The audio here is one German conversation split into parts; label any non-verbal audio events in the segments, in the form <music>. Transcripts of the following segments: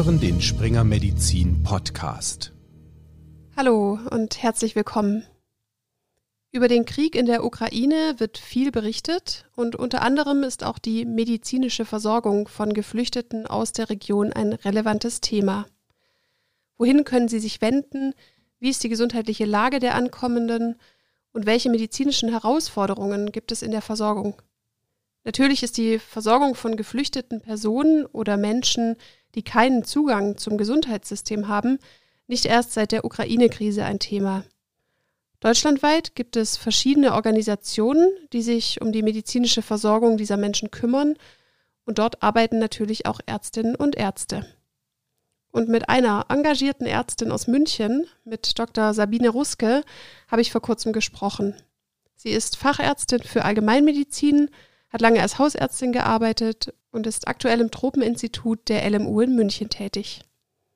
hören den Springer Medizin Podcast. Hallo und herzlich willkommen. Über den Krieg in der Ukraine wird viel berichtet und unter anderem ist auch die medizinische Versorgung von Geflüchteten aus der Region ein relevantes Thema. Wohin können sie sich wenden? Wie ist die gesundheitliche Lage der Ankommenden? Und welche medizinischen Herausforderungen gibt es in der Versorgung? Natürlich ist die Versorgung von geflüchteten Personen oder Menschen, die keinen Zugang zum Gesundheitssystem haben, nicht erst seit der Ukraine-Krise ein Thema. Deutschlandweit gibt es verschiedene Organisationen, die sich um die medizinische Versorgung dieser Menschen kümmern, und dort arbeiten natürlich auch Ärztinnen und Ärzte. Und mit einer engagierten Ärztin aus München, mit Dr. Sabine Ruske, habe ich vor kurzem gesprochen. Sie ist Fachärztin für Allgemeinmedizin, hat lange als Hausärztin gearbeitet und ist aktuell im Tropeninstitut der LMU in München tätig.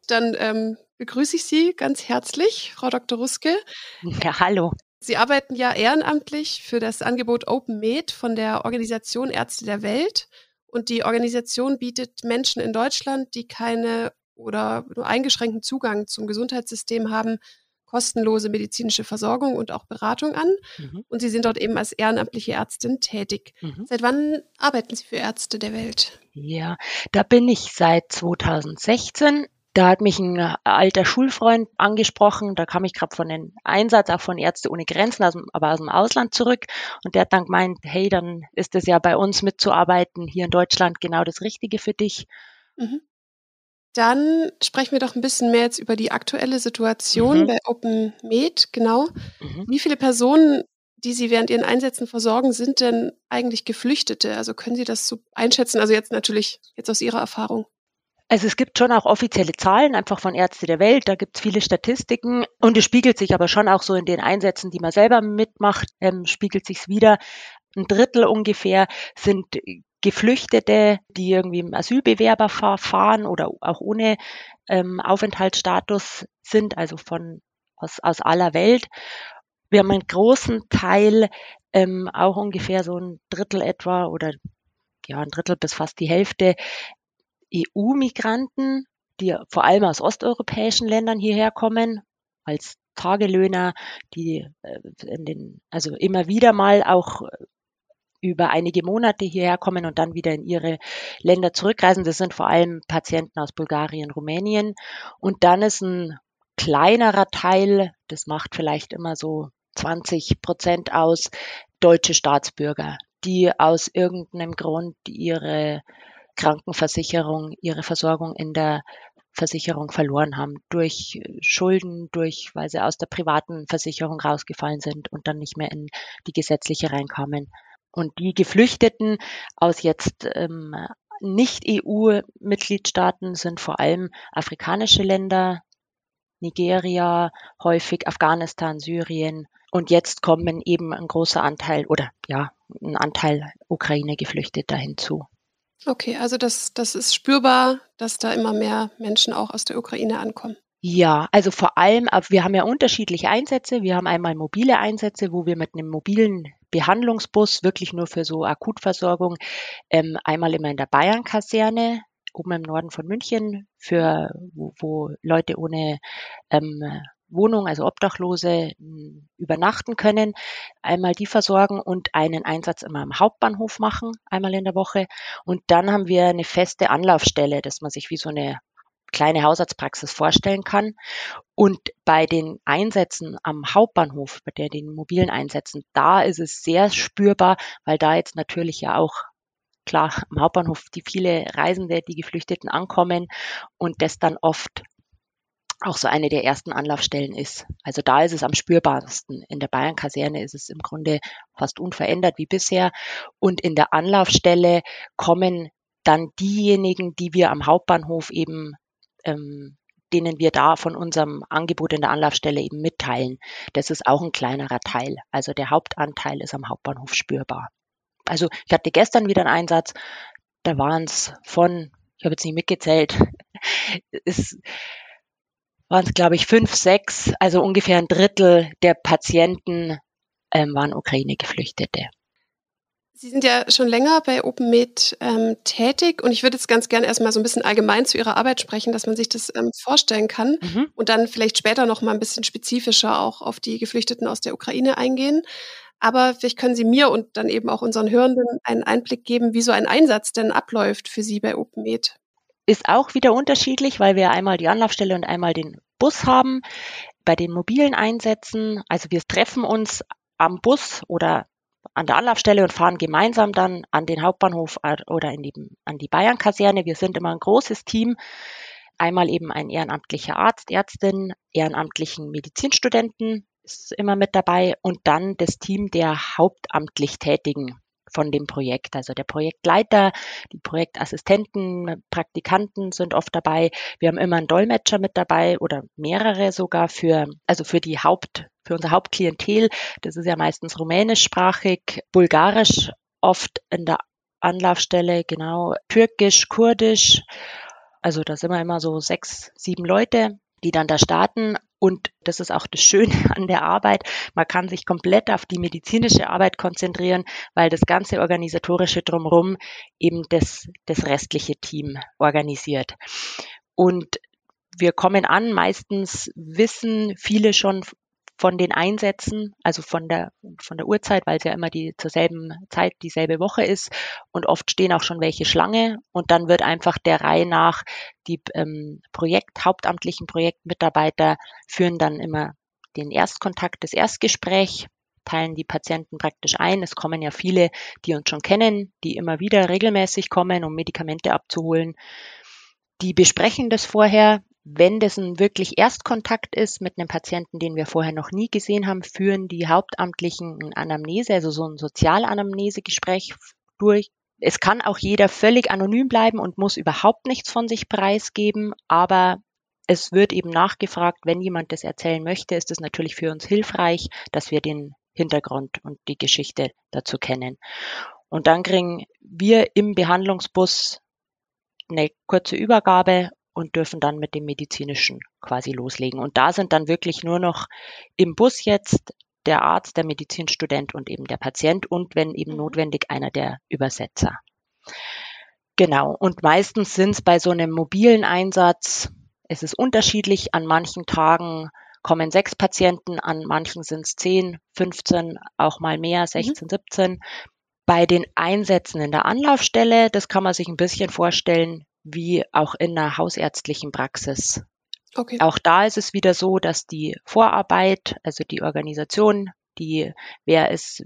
Dann ähm, begrüße ich Sie ganz herzlich, Frau Dr. Ruske. Ja, hallo. Sie arbeiten ja ehrenamtlich für das Angebot Open Med von der Organisation Ärzte der Welt. Und die Organisation bietet Menschen in Deutschland, die keine oder nur eingeschränkten Zugang zum Gesundheitssystem haben, kostenlose medizinische Versorgung und auch Beratung an. Mhm. Und Sie sind dort eben als ehrenamtliche Ärztin tätig. Mhm. Seit wann arbeiten Sie für Ärzte der Welt? Ja, da bin ich seit 2016. Da hat mich ein alter Schulfreund angesprochen, da kam ich gerade von den Einsatz auch von Ärzte ohne Grenzen, aus dem, aber aus dem Ausland zurück. Und der hat dann gemeint, hey, dann ist es ja bei uns mitzuarbeiten hier in Deutschland genau das Richtige für dich. Mhm. Dann sprechen wir doch ein bisschen mehr jetzt über die aktuelle Situation mhm. bei Open Med, genau. Mhm. Wie viele Personen, die Sie während Ihren Einsätzen versorgen, sind denn eigentlich Geflüchtete? Also können Sie das so einschätzen? Also jetzt natürlich, jetzt aus Ihrer Erfahrung. Also es gibt schon auch offizielle Zahlen, einfach von Ärzte der Welt, da gibt es viele Statistiken und es spiegelt sich aber schon auch so in den Einsätzen, die man selber mitmacht, ähm, spiegelt sich wieder. Ein Drittel ungefähr sind Geflüchtete, die irgendwie im Asylbewerberverfahren oder auch ohne ähm, Aufenthaltsstatus sind, also von aus, aus aller Welt. Wir haben einen großen Teil, ähm, auch ungefähr so ein Drittel etwa oder ja, ein Drittel bis fast die Hälfte EU-Migranten, die vor allem aus osteuropäischen Ländern hierher kommen, als Tagelöhner, die äh, in den, also immer wieder mal auch über einige Monate hierher kommen und dann wieder in ihre Länder zurückreisen. Das sind vor allem Patienten aus Bulgarien, Rumänien. Und dann ist ein kleinerer Teil, das macht vielleicht immer so 20 Prozent aus, deutsche Staatsbürger, die aus irgendeinem Grund ihre Krankenversicherung, ihre Versorgung in der Versicherung verloren haben durch Schulden, durch, weil sie aus der privaten Versicherung rausgefallen sind und dann nicht mehr in die gesetzliche reinkamen. Und die Geflüchteten aus jetzt ähm, Nicht-EU-Mitgliedstaaten sind vor allem afrikanische Länder, Nigeria, häufig Afghanistan, Syrien. Und jetzt kommen eben ein großer Anteil oder ja, ein Anteil Ukraine-Geflüchteter hinzu. Okay, also das, das ist spürbar, dass da immer mehr Menschen auch aus der Ukraine ankommen. Ja, also vor allem, wir haben ja unterschiedliche Einsätze. Wir haben einmal mobile Einsätze, wo wir mit einem mobilen Behandlungsbus wirklich nur für so Akutversorgung ähm, einmal immer in der Bayern-Kaserne oben im Norden von München für wo, wo Leute ohne ähm, Wohnung, also Obdachlose, hm, übernachten können, einmal die versorgen und einen Einsatz immer am Hauptbahnhof machen, einmal in der Woche. Und dann haben wir eine feste Anlaufstelle, dass man sich wie so eine kleine Hausarztpraxis vorstellen kann. Und bei den Einsätzen am Hauptbahnhof, bei der den mobilen Einsätzen, da ist es sehr spürbar, weil da jetzt natürlich ja auch klar am Hauptbahnhof die viele Reisende, die Geflüchteten ankommen und das dann oft auch so eine der ersten Anlaufstellen ist. Also da ist es am spürbarsten. In der Bayern-Kaserne ist es im Grunde fast unverändert wie bisher. Und in der Anlaufstelle kommen dann diejenigen, die wir am Hauptbahnhof eben ähm, denen wir da von unserem Angebot in der Anlaufstelle eben mitteilen. Das ist auch ein kleinerer Teil. Also der Hauptanteil ist am Hauptbahnhof spürbar. Also ich hatte gestern wieder einen Einsatz, da waren es von, ich habe jetzt nicht mitgezählt, <laughs> es waren es glaube ich fünf, sechs, also ungefähr ein Drittel der Patienten ähm, waren Ukraine-Geflüchtete. Sie sind ja schon länger bei OpenMed ähm, tätig und ich würde jetzt ganz gerne erstmal so ein bisschen allgemein zu Ihrer Arbeit sprechen, dass man sich das ähm, vorstellen kann mhm. und dann vielleicht später noch mal ein bisschen spezifischer auch auf die Geflüchteten aus der Ukraine eingehen. Aber vielleicht können Sie mir und dann eben auch unseren Hörenden einen Einblick geben, wie so ein Einsatz denn abläuft für Sie bei OpenMed. Ist auch wieder unterschiedlich, weil wir einmal die Anlaufstelle und einmal den Bus haben. Bei den mobilen Einsätzen, also wir treffen uns am Bus oder an der Anlaufstelle und fahren gemeinsam dann an den Hauptbahnhof oder in die, an die Bayern-Kaserne. Wir sind immer ein großes Team. Einmal eben ein ehrenamtlicher Arzt, Ärztin, ehrenamtlichen Medizinstudenten ist immer mit dabei und dann das Team der hauptamtlich Tätigen von dem Projekt. Also der Projektleiter, die Projektassistenten, Praktikanten sind oft dabei. Wir haben immer einen Dolmetscher mit dabei oder mehrere sogar für, also für die Haupt, für unser Hauptklientel. Das ist ja meistens rumänischsprachig, bulgarisch oft in der Anlaufstelle, genau, türkisch, kurdisch. Also da sind wir immer so sechs, sieben Leute, die dann da starten. Und das ist auch das Schöne <laughs> an der Arbeit. Man kann sich komplett auf die medizinische Arbeit konzentrieren, weil das ganze organisatorische drumherum eben das, das restliche Team organisiert. Und wir kommen an, meistens wissen viele schon von den Einsätzen, also von der, von der Uhrzeit, weil es ja immer die zur selben Zeit dieselbe Woche ist und oft stehen auch schon welche Schlange und dann wird einfach der Reihe nach die ähm, Projekt, hauptamtlichen Projektmitarbeiter führen dann immer den Erstkontakt, das Erstgespräch, teilen die Patienten praktisch ein. Es kommen ja viele, die uns schon kennen, die immer wieder regelmäßig kommen, um Medikamente abzuholen. Die besprechen das vorher, wenn das ein wirklich Erstkontakt ist mit einem Patienten, den wir vorher noch nie gesehen haben, führen die Hauptamtlichen ein Anamnese, also so ein Sozialanamnesegespräch durch. Es kann auch jeder völlig anonym bleiben und muss überhaupt nichts von sich preisgeben, aber es wird eben nachgefragt, wenn jemand das erzählen möchte, ist es natürlich für uns hilfreich, dass wir den Hintergrund und die Geschichte dazu kennen. Und dann kriegen wir im Behandlungsbus eine kurze Übergabe und dürfen dann mit dem medizinischen quasi loslegen. Und da sind dann wirklich nur noch im Bus jetzt der Arzt, der Medizinstudent und eben der Patient und wenn eben mhm. notwendig einer der Übersetzer. Genau. Und meistens sind es bei so einem mobilen Einsatz, es ist unterschiedlich. An manchen Tagen kommen sechs Patienten, an manchen sind es zehn, 15, auch mal mehr, 16, mhm. 17. Bei den Einsätzen in der Anlaufstelle, das kann man sich ein bisschen vorstellen wie auch in einer hausärztlichen Praxis. Okay. Auch da ist es wieder so, dass die Vorarbeit, also die Organisation, die, wer ist,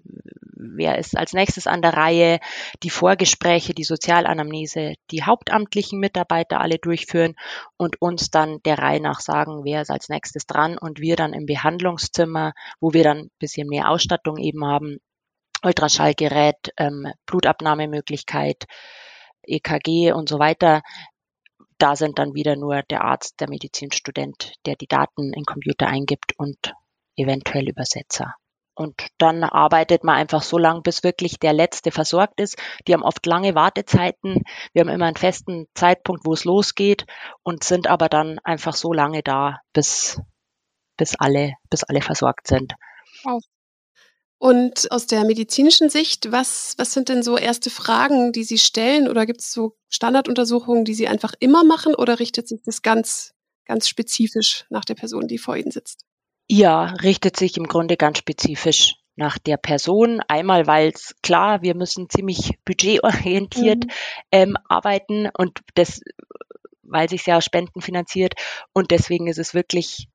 wer ist als nächstes an der Reihe, die Vorgespräche, die Sozialanamnese, die hauptamtlichen Mitarbeiter alle durchführen und uns dann der Reihe nach sagen, wer ist als nächstes dran und wir dann im Behandlungszimmer, wo wir dann ein bisschen mehr Ausstattung eben haben, Ultraschallgerät, ähm, Blutabnahmemöglichkeit, EKG und so weiter. Da sind dann wieder nur der Arzt, der Medizinstudent, der die Daten in Computer eingibt und eventuell Übersetzer. Und dann arbeitet man einfach so lange, bis wirklich der Letzte versorgt ist. Die haben oft lange Wartezeiten. Wir haben immer einen festen Zeitpunkt, wo es losgeht und sind aber dann einfach so lange da, bis, bis alle, bis alle versorgt sind. Und aus der medizinischen Sicht, was, was sind denn so erste Fragen, die Sie stellen? Oder gibt es so Standarduntersuchungen, die Sie einfach immer machen? Oder richtet sich das ganz, ganz spezifisch nach der Person, die vor Ihnen sitzt? Ja, richtet sich im Grunde ganz spezifisch nach der Person. Einmal, weil es klar, wir müssen ziemlich budgetorientiert mhm. ähm, arbeiten und das, weil sich ja Spenden finanziert. Und deswegen ist es wirklich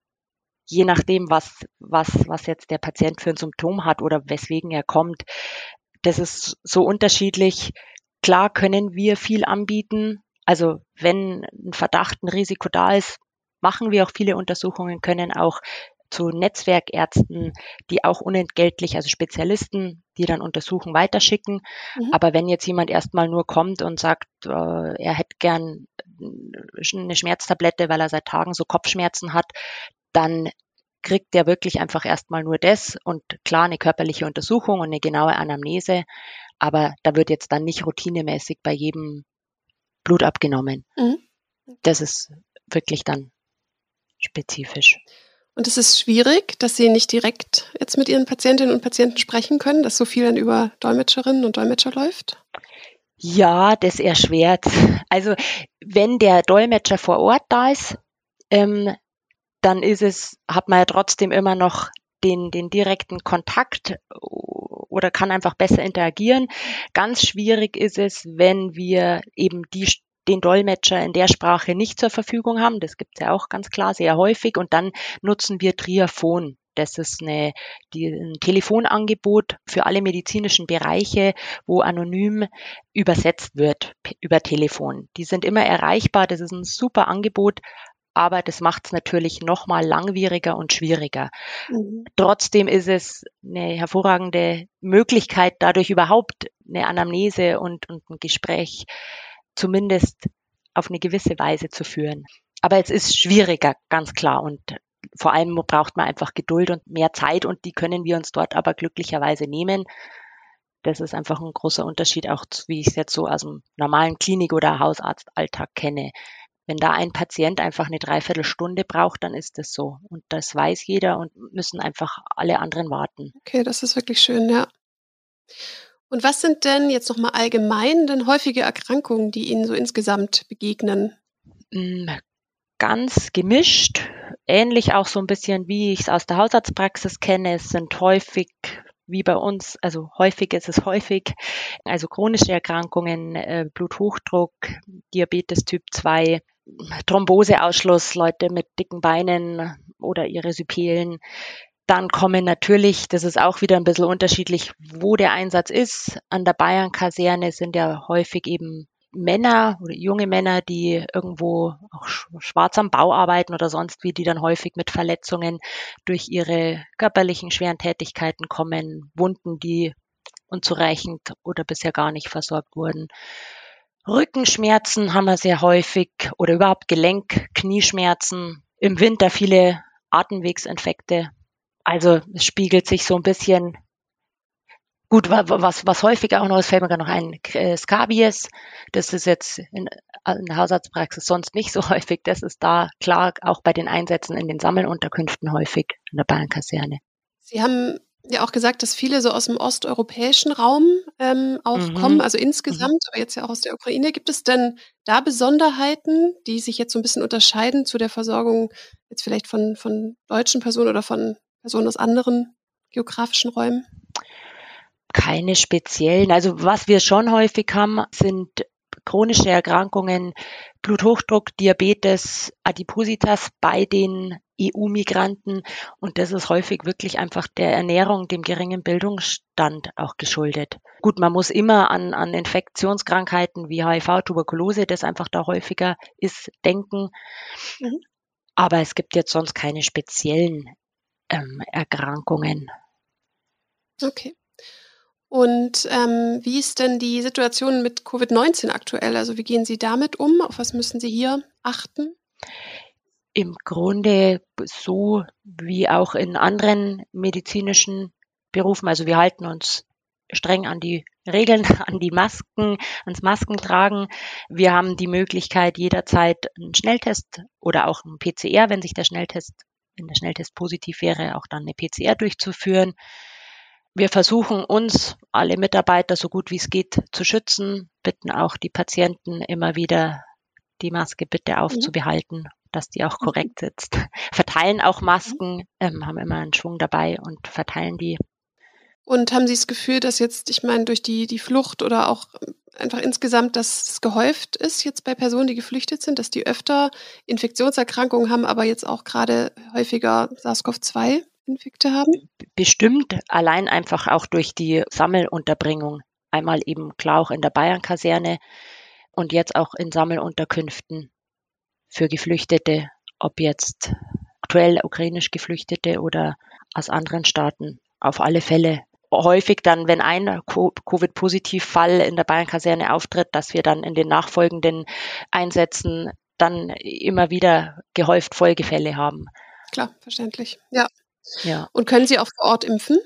je nachdem, was, was, was jetzt der Patient für ein Symptom hat oder weswegen er kommt. Das ist so unterschiedlich. Klar können wir viel anbieten. Also wenn ein Verdacht, ein Risiko da ist, machen wir auch viele Untersuchungen, können auch zu Netzwerkärzten, die auch unentgeltlich, also Spezialisten, die dann untersuchen, weiterschicken. Mhm. Aber wenn jetzt jemand erstmal nur kommt und sagt, äh, er hätte gern eine Schmerztablette, weil er seit Tagen so Kopfschmerzen hat, dann kriegt der wirklich einfach erstmal nur das und klar eine körperliche Untersuchung und eine genaue Anamnese, aber da wird jetzt dann nicht routinemäßig bei jedem Blut abgenommen. Mhm. Das ist wirklich dann spezifisch. Und es ist schwierig, dass Sie nicht direkt jetzt mit Ihren Patientinnen und Patienten sprechen können, dass so viel dann über Dolmetscherinnen und Dolmetscher läuft? Ja, das erschwert. Also wenn der Dolmetscher vor Ort da ist, ähm, dann ist es, hat man ja trotzdem immer noch den, den direkten Kontakt oder kann einfach besser interagieren. Ganz schwierig ist es, wenn wir eben die den Dolmetscher in der Sprache nicht zur Verfügung haben. Das gibt es ja auch ganz klar sehr häufig. Und dann nutzen wir Triaphon. Das ist eine, die, ein Telefonangebot für alle medizinischen Bereiche, wo anonym übersetzt wird über Telefon. Die sind immer erreichbar. Das ist ein super Angebot, aber das macht es natürlich noch mal langwieriger und schwieriger. Mhm. Trotzdem ist es eine hervorragende Möglichkeit, dadurch überhaupt eine Anamnese und, und ein Gespräch zumindest auf eine gewisse Weise zu führen. Aber es ist schwieriger, ganz klar. Und vor allem braucht man einfach Geduld und mehr Zeit und die können wir uns dort aber glücklicherweise nehmen. Das ist einfach ein großer Unterschied, auch wie ich es jetzt so aus dem normalen Klinik- oder Hausarztalltag kenne. Wenn da ein Patient einfach eine Dreiviertelstunde braucht, dann ist das so. Und das weiß jeder und müssen einfach alle anderen warten. Okay, das ist wirklich schön, ja. Und was sind denn jetzt nochmal allgemein denn häufige Erkrankungen, die Ihnen so insgesamt begegnen? Mm, ganz gemischt, ähnlich auch so ein bisschen, wie ich es aus der Hausarztpraxis kenne. Es sind häufig wie bei uns, also häufig ist es häufig, also chronische Erkrankungen, äh, Bluthochdruck, Diabetes Typ 2, Thromboseausschluss, Leute mit dicken Beinen oder ihre Sypelen, dann kommen natürlich, das ist auch wieder ein bisschen unterschiedlich, wo der Einsatz ist. An der Bayern-Kaserne sind ja häufig eben Männer oder junge Männer, die irgendwo auch schwarz am Bau arbeiten oder sonst wie, die dann häufig mit Verletzungen durch ihre körperlichen schweren Tätigkeiten kommen, Wunden, die unzureichend oder bisher gar nicht versorgt wurden. Rückenschmerzen haben wir sehr häufig oder überhaupt Gelenk, Knieschmerzen. Im Winter viele Atemwegsinfekte, also es spiegelt sich so ein bisschen Gut, was, was häufiger auch noch ist, fällt mir gerade noch ein, äh, Scabies. Das ist jetzt in, in der Hausarztpraxis sonst nicht so <laughs> häufig. Das ist da klar auch bei den Einsätzen in den Sammelunterkünften häufig in der Bayernkaserne. Sie haben ja auch gesagt, dass viele so aus dem osteuropäischen Raum ähm, auch mhm. kommen, also mhm. insgesamt, mhm. aber jetzt ja auch aus der Ukraine. Gibt es denn da Besonderheiten, die sich jetzt so ein bisschen unterscheiden zu der Versorgung jetzt vielleicht von, von deutschen Personen oder von Personen aus anderen geografischen Räumen? Keine speziellen. Also was wir schon häufig haben, sind chronische Erkrankungen, Bluthochdruck, Diabetes, Adipositas bei den EU-Migranten. Und das ist häufig wirklich einfach der Ernährung, dem geringen Bildungsstand auch geschuldet. Gut, man muss immer an, an Infektionskrankheiten wie HIV, Tuberkulose, das einfach da häufiger ist, denken. Mhm. Aber es gibt jetzt sonst keine speziellen ähm, Erkrankungen. Okay. Und ähm, wie ist denn die Situation mit Covid-19 aktuell? Also wie gehen Sie damit um? Auf was müssen Sie hier achten? Im Grunde so wie auch in anderen medizinischen Berufen. Also wir halten uns streng an die Regeln, <laughs> an die Masken, ans Maskentragen. Wir haben die Möglichkeit, jederzeit einen Schnelltest oder auch einen PCR, wenn sich der Schnelltest wenn der Schnelltest positiv wäre, auch dann eine PCR durchzuführen. Wir versuchen uns, alle Mitarbeiter, so gut wie es geht, zu schützen, bitten auch die Patienten immer wieder, die Maske bitte aufzubehalten, dass die auch korrekt sitzt. <laughs> Verteilen auch Masken, ähm, haben immer einen Schwung dabei und verteilen die. Und haben Sie das Gefühl, dass jetzt, ich meine, durch die, die Flucht oder auch einfach insgesamt, dass es gehäuft ist jetzt bei Personen, die geflüchtet sind, dass die öfter Infektionserkrankungen haben, aber jetzt auch gerade häufiger SARS-CoV-2-Infekte haben? Bestimmt, allein einfach auch durch die Sammelunterbringung. Einmal eben klar auch in der Bayern-Kaserne und jetzt auch in Sammelunterkünften für Geflüchtete, ob jetzt aktuell ukrainisch Geflüchtete oder aus anderen Staaten. Auf alle Fälle häufig dann, wenn ein Covid-Positiv-Fall in der Bayern-Kaserne auftritt, dass wir dann in den nachfolgenden Einsätzen dann immer wieder gehäuft Folgefälle haben. Klar, verständlich. Ja. ja. Und können Sie auch vor Ort impfen?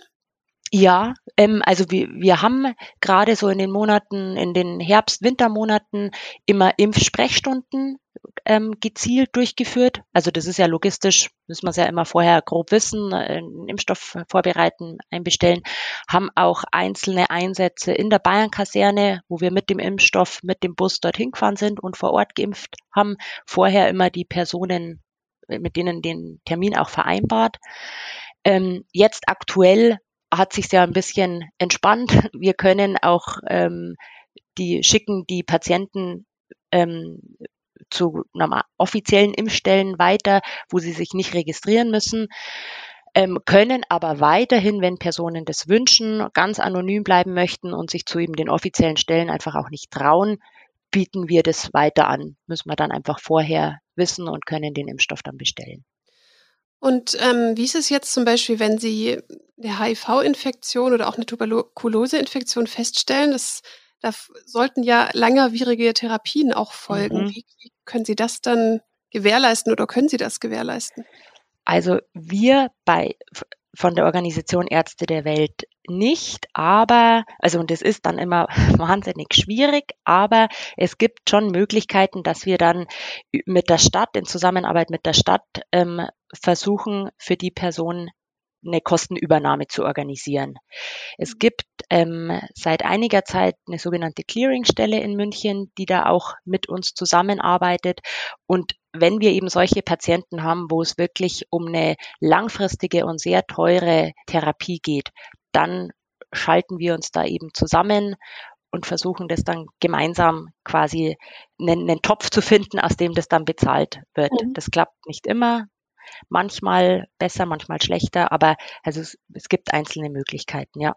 Ja, ähm, also wir, wir haben gerade so in den Monaten, in den Herbst-Wintermonaten immer Impfsprechstunden ähm, gezielt durchgeführt. Also das ist ja logistisch, müssen wir es ja immer vorher grob wissen, äh, einen Impfstoff vorbereiten, einbestellen, haben auch einzelne Einsätze in der Bayern-Kaserne, wo wir mit dem Impfstoff, mit dem Bus dorthin gefahren sind und vor Ort geimpft haben, vorher immer die Personen, mit denen den Termin auch vereinbart. Ähm, jetzt aktuell hat sich ja ein bisschen entspannt. <laughs> Wir können auch ähm, die schicken die Patienten ähm, zu einer offiziellen Impfstellen weiter, wo sie sich nicht registrieren müssen, ähm, können aber weiterhin, wenn Personen das wünschen, ganz anonym bleiben möchten und sich zu eben den offiziellen Stellen einfach auch nicht trauen, bieten wir das weiter an. Müssen wir dann einfach vorher wissen und können den Impfstoff dann bestellen. Und ähm, wie ist es jetzt zum Beispiel, wenn Sie eine HIV-Infektion oder auch eine Tuberkulose-Infektion feststellen? Das, da sollten ja langwierige Therapien auch folgen. Mhm. Wie, wie können Sie das dann gewährleisten oder können Sie das gewährleisten? Also wir bei von der Organisation Ärzte der Welt nicht, aber, also und es ist dann immer <laughs> wahnsinnig schwierig, aber es gibt schon Möglichkeiten, dass wir dann mit der Stadt, in Zusammenarbeit mit der Stadt, ähm, versuchen, für die Person eine Kostenübernahme zu organisieren. Es mhm. gibt ähm, seit einiger Zeit eine sogenannte Clearingstelle in München, die da auch mit uns zusammenarbeitet. Und wenn wir eben solche Patienten haben, wo es wirklich um eine langfristige und sehr teure Therapie geht, dann schalten wir uns da eben zusammen und versuchen das dann gemeinsam quasi einen, einen Topf zu finden, aus dem das dann bezahlt wird. Mhm. Das klappt nicht immer, Manchmal besser, manchmal schlechter, aber also es, es gibt einzelne Möglichkeiten, ja.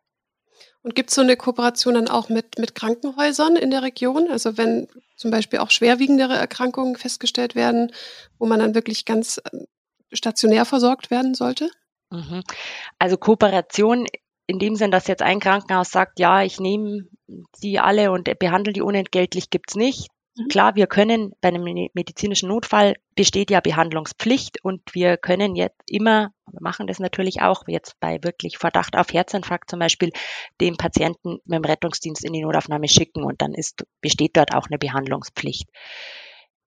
Und gibt es so eine Kooperation dann auch mit, mit Krankenhäusern in der Region? Also wenn zum Beispiel auch schwerwiegendere Erkrankungen festgestellt werden, wo man dann wirklich ganz äh, stationär versorgt werden sollte? Mhm. Also Kooperation in dem Sinn, dass jetzt ein Krankenhaus sagt, ja, ich nehme die alle und behandle die unentgeltlich, gibt es nicht. Mhm. Klar, wir können bei einem medizinischen Notfall besteht ja Behandlungspflicht und wir können jetzt immer, wir machen das natürlich auch jetzt bei wirklich Verdacht auf Herzinfarkt zum Beispiel, den Patienten mit dem Rettungsdienst in die Notaufnahme schicken und dann ist, besteht dort auch eine Behandlungspflicht.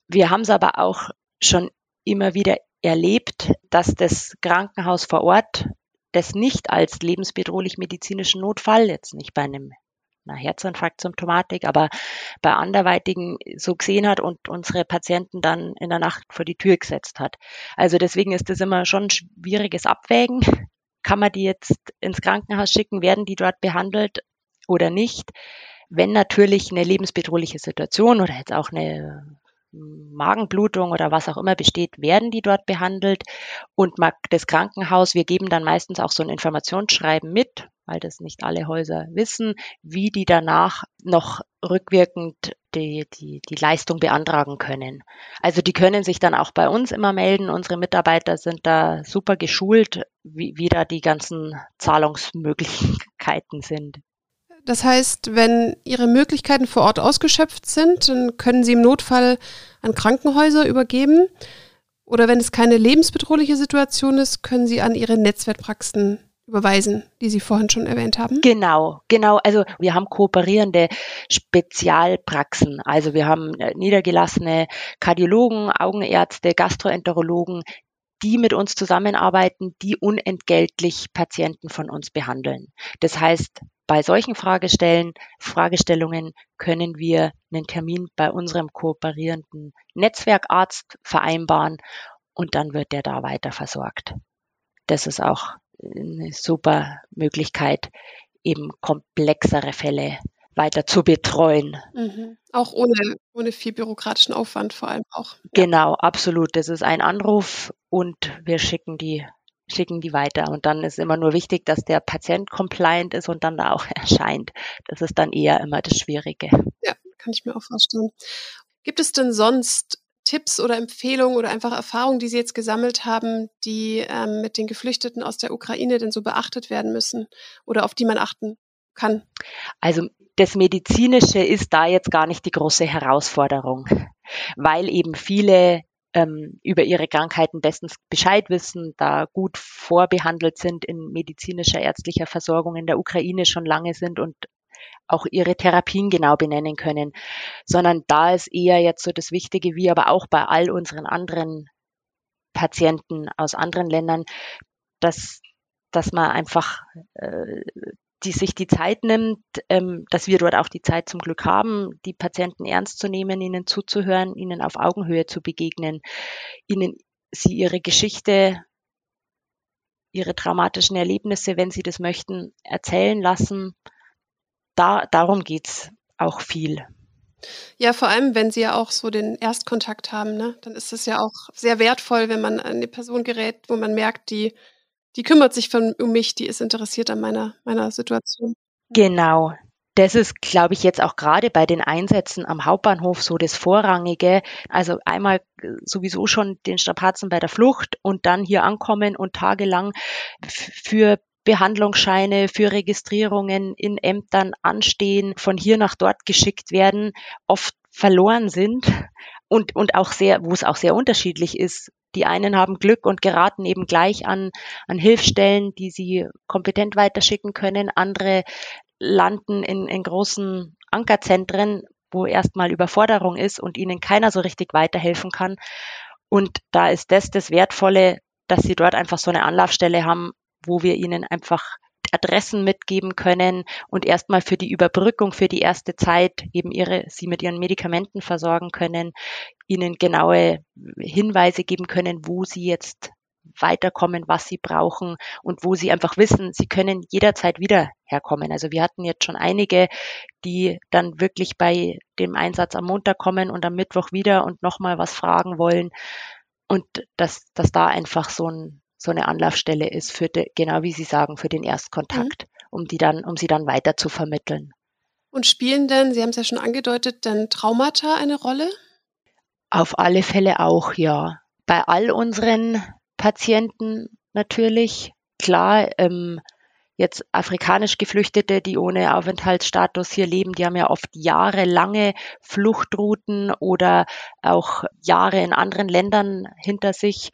Wir haben es aber auch schon immer wieder erlebt, dass das Krankenhaus vor Ort das nicht als lebensbedrohlich medizinischen Notfall, jetzt nicht bei einem einer Herzinfarktsymptomatik, aber bei anderweitigen so gesehen hat und unsere Patienten dann in der Nacht vor die Tür gesetzt hat. Also deswegen ist das immer schon ein schwieriges Abwägen. <laughs> Kann man die jetzt ins Krankenhaus schicken? Werden die dort behandelt oder nicht? Wenn natürlich eine lebensbedrohliche Situation oder jetzt auch eine Magenblutung oder was auch immer besteht, werden die dort behandelt. Und das Krankenhaus, wir geben dann meistens auch so ein Informationsschreiben mit, weil das nicht alle Häuser wissen, wie die danach noch rückwirkend die, die, die Leistung beantragen können. Also die können sich dann auch bei uns immer melden. Unsere Mitarbeiter sind da super geschult, wie, wie da die ganzen Zahlungsmöglichkeiten sind. Das heißt, wenn Ihre Möglichkeiten vor Ort ausgeschöpft sind, dann können Sie im Notfall an Krankenhäuser übergeben. Oder wenn es keine lebensbedrohliche Situation ist, können Sie an Ihre Netzwerkpraxen überweisen, die Sie vorhin schon erwähnt haben? Genau, genau. Also wir haben kooperierende Spezialpraxen. Also wir haben äh, niedergelassene Kardiologen, Augenärzte, Gastroenterologen, die mit uns zusammenarbeiten, die unentgeltlich Patienten von uns behandeln. Das heißt, bei solchen Fragestellen, Fragestellungen können wir einen Termin bei unserem kooperierenden Netzwerkarzt vereinbaren und dann wird der da weiter versorgt. Das ist auch eine super Möglichkeit, eben komplexere Fälle weiter zu betreuen. Mhm. Auch ohne, ohne viel bürokratischen Aufwand vor allem auch. Genau, absolut. Das ist ein Anruf und wir schicken die, schicken die weiter. Und dann ist immer nur wichtig, dass der Patient compliant ist und dann da auch <laughs> erscheint. Das ist dann eher immer das Schwierige. Ja, kann ich mir auch vorstellen. Gibt es denn sonst Tipps oder Empfehlungen oder einfach Erfahrungen, die Sie jetzt gesammelt haben, die ähm, mit den Geflüchteten aus der Ukraine denn so beachtet werden müssen oder auf die man achten kann? Also das Medizinische ist da jetzt gar nicht die große Herausforderung, weil eben viele ähm, über ihre Krankheiten bestens Bescheid wissen, da gut vorbehandelt sind in medizinischer, ärztlicher Versorgung in der Ukraine schon lange sind und auch ihre Therapien genau benennen können, sondern da ist eher jetzt so das Wichtige, wie aber auch bei all unseren anderen Patienten aus anderen Ländern, dass, dass man einfach äh, die sich die Zeit nimmt, ähm, dass wir dort auch die Zeit zum Glück haben, die Patienten ernst zu nehmen, ihnen zuzuhören, ihnen auf Augenhöhe zu begegnen, ihnen sie ihre Geschichte, ihre traumatischen Erlebnisse, wenn sie das möchten, erzählen lassen. Da, darum geht's auch viel. Ja, vor allem, wenn Sie ja auch so den Erstkontakt haben, ne? dann ist es ja auch sehr wertvoll, wenn man an eine Person gerät, wo man merkt, die die kümmert sich von, um mich, die ist interessiert an meiner, meiner Situation. Genau. Das ist, glaube ich, jetzt auch gerade bei den Einsätzen am Hauptbahnhof so das Vorrangige. Also einmal äh, sowieso schon den Strapazen bei der Flucht und dann hier ankommen und tagelang für Behandlungsscheine für Registrierungen in Ämtern anstehen, von hier nach dort geschickt werden, oft verloren sind und, und auch sehr, wo es auch sehr unterschiedlich ist, die einen haben Glück und geraten eben gleich an, an Hilfsstellen, die sie kompetent weiterschicken können. Andere landen in, in großen Ankerzentren, wo erstmal Überforderung ist und ihnen keiner so richtig weiterhelfen kann. Und da ist das das Wertvolle, dass sie dort einfach so eine Anlaufstelle haben, wo wir ihnen einfach Adressen mitgeben können und erstmal für die Überbrückung für die erste Zeit eben ihre, sie mit ihren Medikamenten versorgen können, ihnen genaue Hinweise geben können, wo sie jetzt weiterkommen, was sie brauchen und wo sie einfach wissen, sie können jederzeit wieder herkommen. Also wir hatten jetzt schon einige, die dann wirklich bei dem Einsatz am Montag kommen und am Mittwoch wieder und nochmal was fragen wollen. Und dass, dass da einfach so ein, so eine Anlaufstelle ist für de, genau wie Sie sagen, für den Erstkontakt, mhm. um die dann, um sie dann weiter zu vermitteln. Und spielen denn, Sie haben es ja schon angedeutet, denn Traumata eine Rolle? Auf alle Fälle auch, ja. Bei all unseren Patienten natürlich, klar, ähm, jetzt afrikanisch Geflüchtete, die ohne Aufenthaltsstatus hier leben, die haben ja oft jahrelange Fluchtrouten oder auch Jahre in anderen Ländern hinter sich.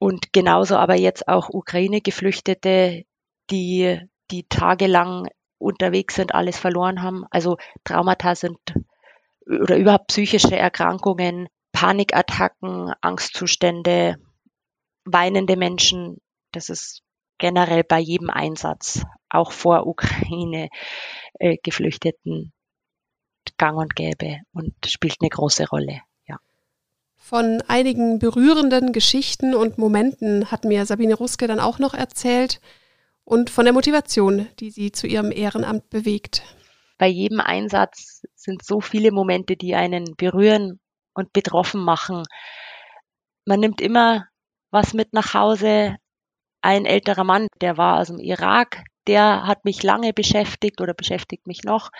Und genauso aber jetzt auch Ukraine-Geflüchtete, die, die tagelang unterwegs sind, alles verloren haben. Also Traumata sind oder überhaupt psychische Erkrankungen, Panikattacken, Angstzustände, weinende Menschen. Das ist generell bei jedem Einsatz, auch vor Ukraine äh, gang und gäbe und spielt eine große Rolle. Von einigen berührenden Geschichten und Momenten hat mir Sabine Ruske dann auch noch erzählt und von der Motivation, die sie zu ihrem Ehrenamt bewegt. Bei jedem Einsatz sind so viele Momente, die einen berühren und betroffen machen. Man nimmt immer was mit nach Hause. Ein älterer Mann, der war aus dem Irak, der hat mich lange beschäftigt oder beschäftigt mich noch.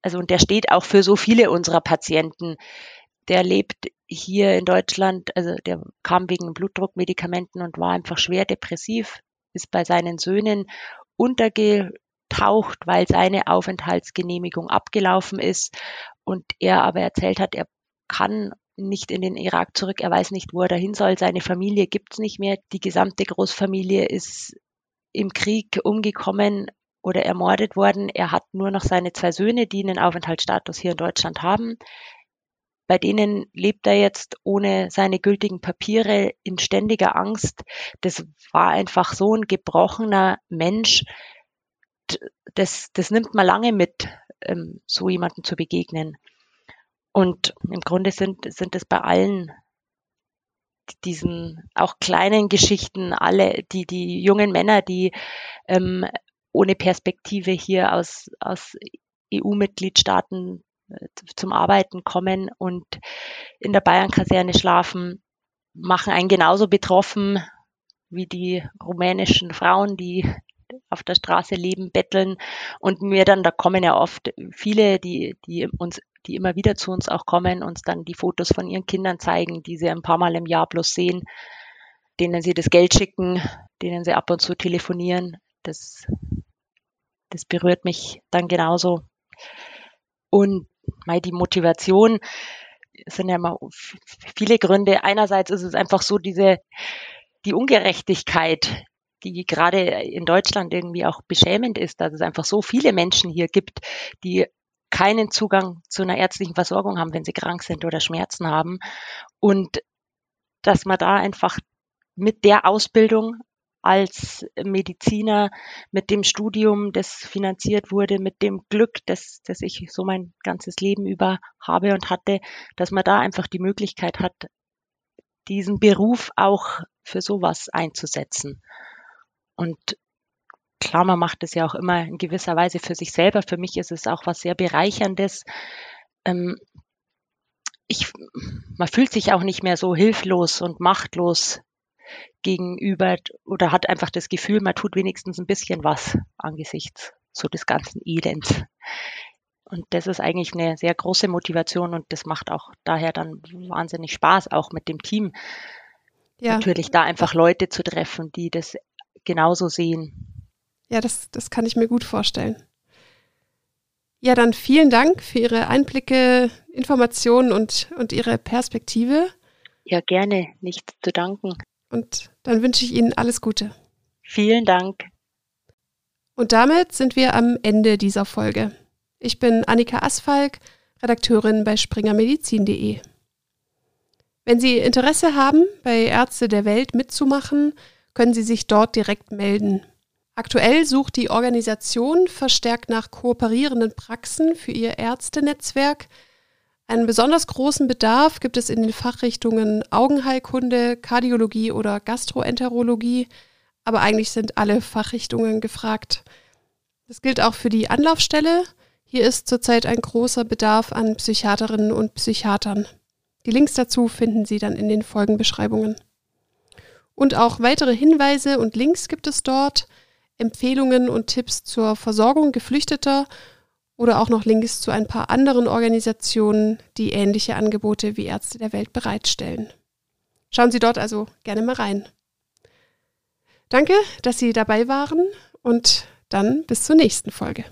Also und der steht auch für so viele unserer Patienten. Der lebt hier in Deutschland, also der kam wegen Blutdruckmedikamenten und war einfach schwer depressiv, ist bei seinen Söhnen untergetaucht, weil seine Aufenthaltsgenehmigung abgelaufen ist und er aber erzählt hat, er kann nicht in den Irak zurück, er weiß nicht, wo er dahin soll, seine Familie gibt's nicht mehr, die gesamte Großfamilie ist im Krieg umgekommen oder ermordet worden. Er hat nur noch seine zwei Söhne, die einen Aufenthaltsstatus hier in Deutschland haben. Bei denen lebt er jetzt ohne seine gültigen Papiere in ständiger Angst. Das war einfach so ein gebrochener Mensch. Das, das nimmt man lange mit, ähm, so jemanden zu begegnen. Und im Grunde sind, sind es bei allen diesen auch kleinen Geschichten, alle, die, die jungen Männer, die ähm, ohne Perspektive hier aus, aus EU-Mitgliedstaaten zum Arbeiten kommen und in der Bayern-Kaserne schlafen, machen einen genauso betroffen wie die rumänischen Frauen, die auf der Straße leben, betteln und mir dann, da kommen ja oft viele, die, die uns, die immer wieder zu uns auch kommen, uns dann die Fotos von ihren Kindern zeigen, die sie ein paar Mal im Jahr bloß sehen, denen sie das Geld schicken, denen sie ab und zu telefonieren. Das, das berührt mich dann genauso. Und die Motivation, sind ja immer viele Gründe. Einerseits ist es einfach so diese, die Ungerechtigkeit, die gerade in Deutschland irgendwie auch beschämend ist, dass es einfach so viele Menschen hier gibt, die keinen Zugang zu einer ärztlichen Versorgung haben, wenn sie krank sind oder Schmerzen haben. Und dass man da einfach mit der Ausbildung als Mediziner, mit dem Studium, das finanziert wurde, mit dem Glück, das, das ich so mein ganzes Leben über habe und hatte, dass man da einfach die Möglichkeit hat, diesen Beruf auch für sowas einzusetzen. Und klar, man macht es ja auch immer in gewisser Weise für sich selber. Für mich ist es auch was sehr Bereicherndes. Ähm, ich, man fühlt sich auch nicht mehr so hilflos und machtlos gegenüber oder hat einfach das Gefühl, man tut wenigstens ein bisschen was angesichts so des ganzen Elends. Und das ist eigentlich eine sehr große Motivation und das macht auch daher dann wahnsinnig Spaß, auch mit dem Team. Ja. Natürlich da einfach Leute zu treffen, die das genauso sehen. Ja, das, das kann ich mir gut vorstellen. Ja, dann vielen Dank für Ihre Einblicke, Informationen und, und Ihre Perspektive. Ja, gerne, nichts zu danken. Und dann wünsche ich Ihnen alles Gute. Vielen Dank. Und damit sind wir am Ende dieser Folge. Ich bin Annika Asfalk, Redakteurin bei springermedizin.de. Wenn Sie Interesse haben, bei Ärzte der Welt mitzumachen, können Sie sich dort direkt melden. Aktuell sucht die Organisation verstärkt nach kooperierenden Praxen für ihr Ärztenetzwerk. Einen besonders großen Bedarf gibt es in den Fachrichtungen Augenheilkunde, Kardiologie oder Gastroenterologie, aber eigentlich sind alle Fachrichtungen gefragt. Das gilt auch für die Anlaufstelle. Hier ist zurzeit ein großer Bedarf an Psychiaterinnen und Psychiatern. Die Links dazu finden Sie dann in den Folgenbeschreibungen. Und auch weitere Hinweise und Links gibt es dort. Empfehlungen und Tipps zur Versorgung Geflüchteter oder auch noch Links zu ein paar anderen Organisationen, die ähnliche Angebote wie Ärzte der Welt bereitstellen. Schauen Sie dort also gerne mal rein. Danke, dass Sie dabei waren und dann bis zur nächsten Folge.